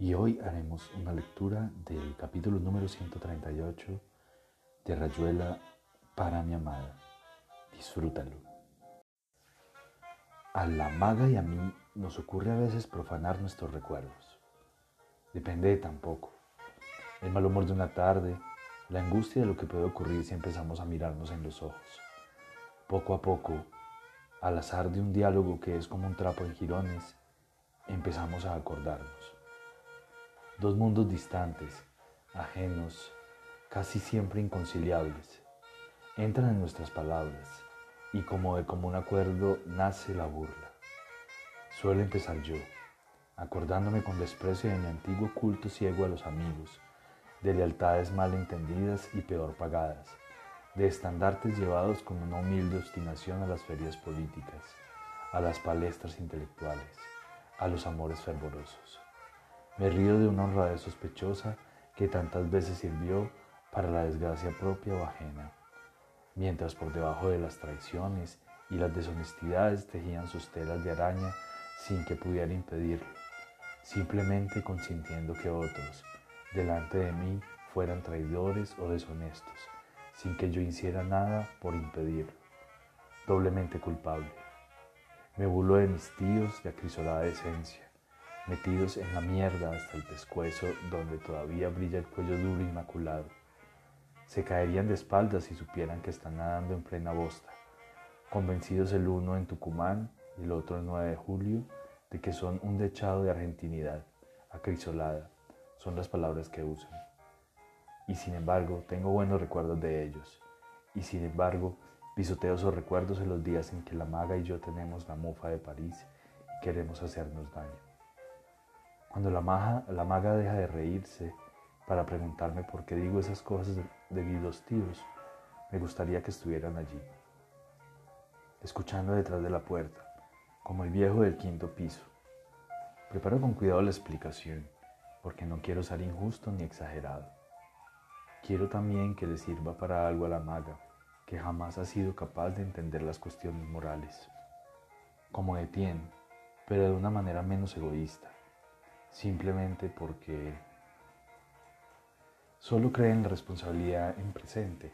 Y hoy haremos una lectura del capítulo número 138 de Rayuela para mi amada. Disfrútalo. A la maga y a mí nos ocurre a veces profanar nuestros recuerdos. Depende de tan poco. El mal humor de una tarde, la angustia de lo que puede ocurrir si empezamos a mirarnos en los ojos. Poco a poco, al azar de un diálogo que es como un trapo en jirones, empezamos a acordarnos. Dos mundos distantes, ajenos, casi siempre inconciliables, entran en nuestras palabras y como de común acuerdo nace la burla. Suelo empezar yo, acordándome con desprecio de mi antiguo culto ciego a los amigos, de lealtades mal entendidas y peor pagadas, de estandartes llevados con una humilde obstinación a las ferias políticas, a las palestras intelectuales, a los amores fervorosos. Me río de una honradez sospechosa que tantas veces sirvió para la desgracia propia o ajena, mientras por debajo de las traiciones y las deshonestidades tejían sus telas de araña sin que pudiera impedirlo, simplemente consintiendo que otros, delante de mí, fueran traidores o deshonestos, sin que yo hiciera nada por impedirlo, doblemente culpable. Me burlo de mis tíos de acrisolada decencia, metidos en la mierda hasta el pescuezo donde todavía brilla el cuello duro inmaculado. Se caerían de espaldas si supieran que están nadando en plena bosta, convencidos el uno en Tucumán y el otro el 9 de julio de que son un dechado de argentinidad, acrisolada, son las palabras que usan. Y sin embargo, tengo buenos recuerdos de ellos. Y sin embargo, pisoteo esos recuerdos en los días en que la maga y yo tenemos la mofa de París y queremos hacernos daño. Cuando la, maga, deja de reírse para preguntarme por qué digo esas cosas de, de mis dos tíos, me gustaría que estuvieran allí, escuchando detrás de la puerta, como el viejo del quinto piso. Preparo con cuidado la explicación, porque no quiero ser injusto ni exagerado. Quiero también que le sirva para algo a la maga, que jamás ha sido capaz de entender las cuestiones morales, como Etienne, pero de una manera menos egoísta simplemente porque solo cree en la responsabilidad en presente,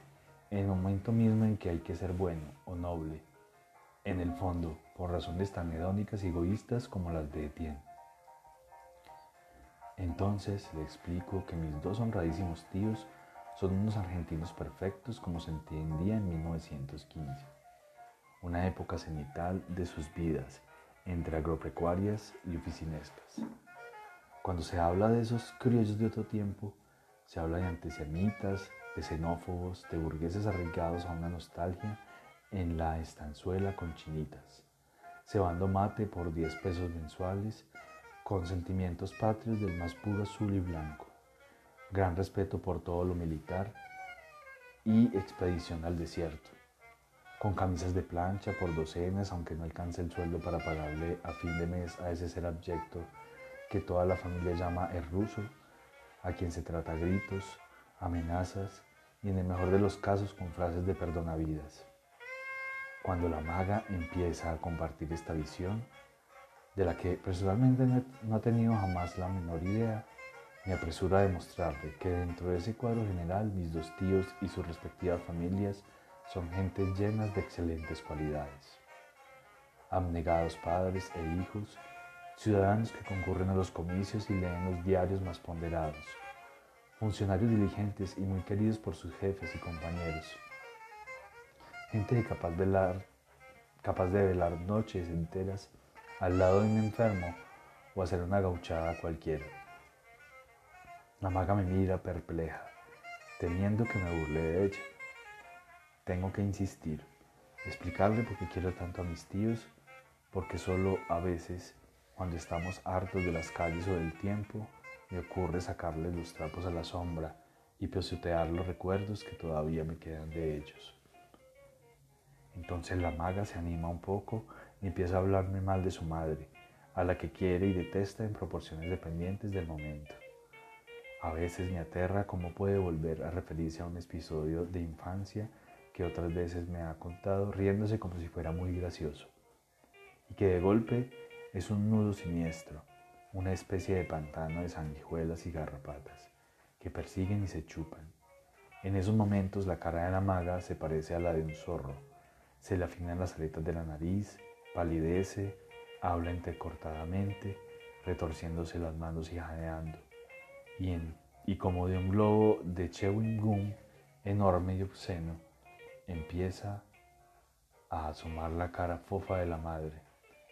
en el momento mismo en que hay que ser bueno o noble, en el fondo, por razones tan hedónicas y egoístas como las de Etienne. Entonces le explico que mis dos honradísimos tíos son unos argentinos perfectos como se entendía en 1915, una época cenital de sus vidas entre agropecuarias y oficinescas. Cuando se habla de esos criollos de otro tiempo, se habla de antisemitas, de xenófobos, de burgueses arraigados a una nostalgia en la estanzuela con chinitas, cebando mate por 10 pesos mensuales, con sentimientos patrios del más puro azul y blanco, gran respeto por todo lo militar y expedición al desierto, con camisas de plancha por docenas, aunque no alcance el sueldo para pagarle a fin de mes a ese ser abyecto que toda la familia llama el ruso, a quien se trata gritos, amenazas y en el mejor de los casos con frases de perdonavidas. Cuando la maga empieza a compartir esta visión, de la que personalmente no ha tenido jamás la menor idea, me apresura a demostrarle que dentro de ese cuadro general mis dos tíos y sus respectivas familias son gentes llenas de excelentes cualidades. Abnegados padres e hijos ciudadanos que concurren a los comicios y leen los diarios más ponderados, funcionarios diligentes y muy queridos por sus jefes y compañeros, gente capaz de velar, capaz de velar noches enteras al lado de un enfermo o hacer una gauchada cualquiera. La maga me mira perpleja, temiendo que me burle de ella. Tengo que insistir, explicarle por qué quiero tanto a mis tíos, porque solo a veces cuando estamos hartos de las calles o del tiempo, me ocurre sacarles los trapos a la sombra y pisotear los recuerdos que todavía me quedan de ellos. Entonces la maga se anima un poco y empieza a hablarme mal de su madre, a la que quiere y detesta en proporciones dependientes del momento. A veces me aterra cómo puede volver a referirse a un episodio de infancia que otras veces me ha contado riéndose como si fuera muy gracioso, y que de golpe es un nudo siniestro, una especie de pantano de sanguijuelas y garrapatas que persiguen y se chupan. En esos momentos la cara de la maga se parece a la de un zorro, se le afinan las aletas de la nariz, palidece, habla entrecortadamente, retorciéndose las manos y jadeando, y, y como de un globo de chewing gum enorme y obsceno, empieza a asomar la cara fofa de la madre,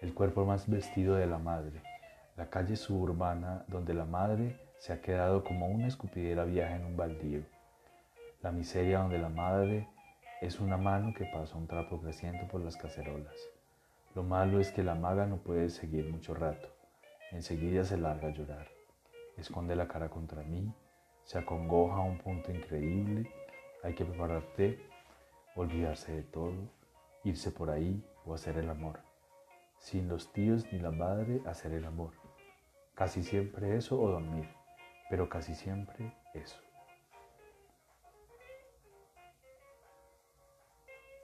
el cuerpo más vestido de la madre, la calle suburbana donde la madre se ha quedado como una escupidera vieja en un baldío, la miseria donde la madre es una mano que pasa un trapo creciente por las cacerolas. Lo malo es que la maga no puede seguir mucho rato. Enseguida se larga a llorar. Esconde la cara contra mí, se acongoja a un punto increíble. Hay que prepararte, olvidarse de todo, irse por ahí o hacer el amor. Sin los tíos ni la madre, hacer el amor. Casi siempre eso o dormir, pero casi siempre eso.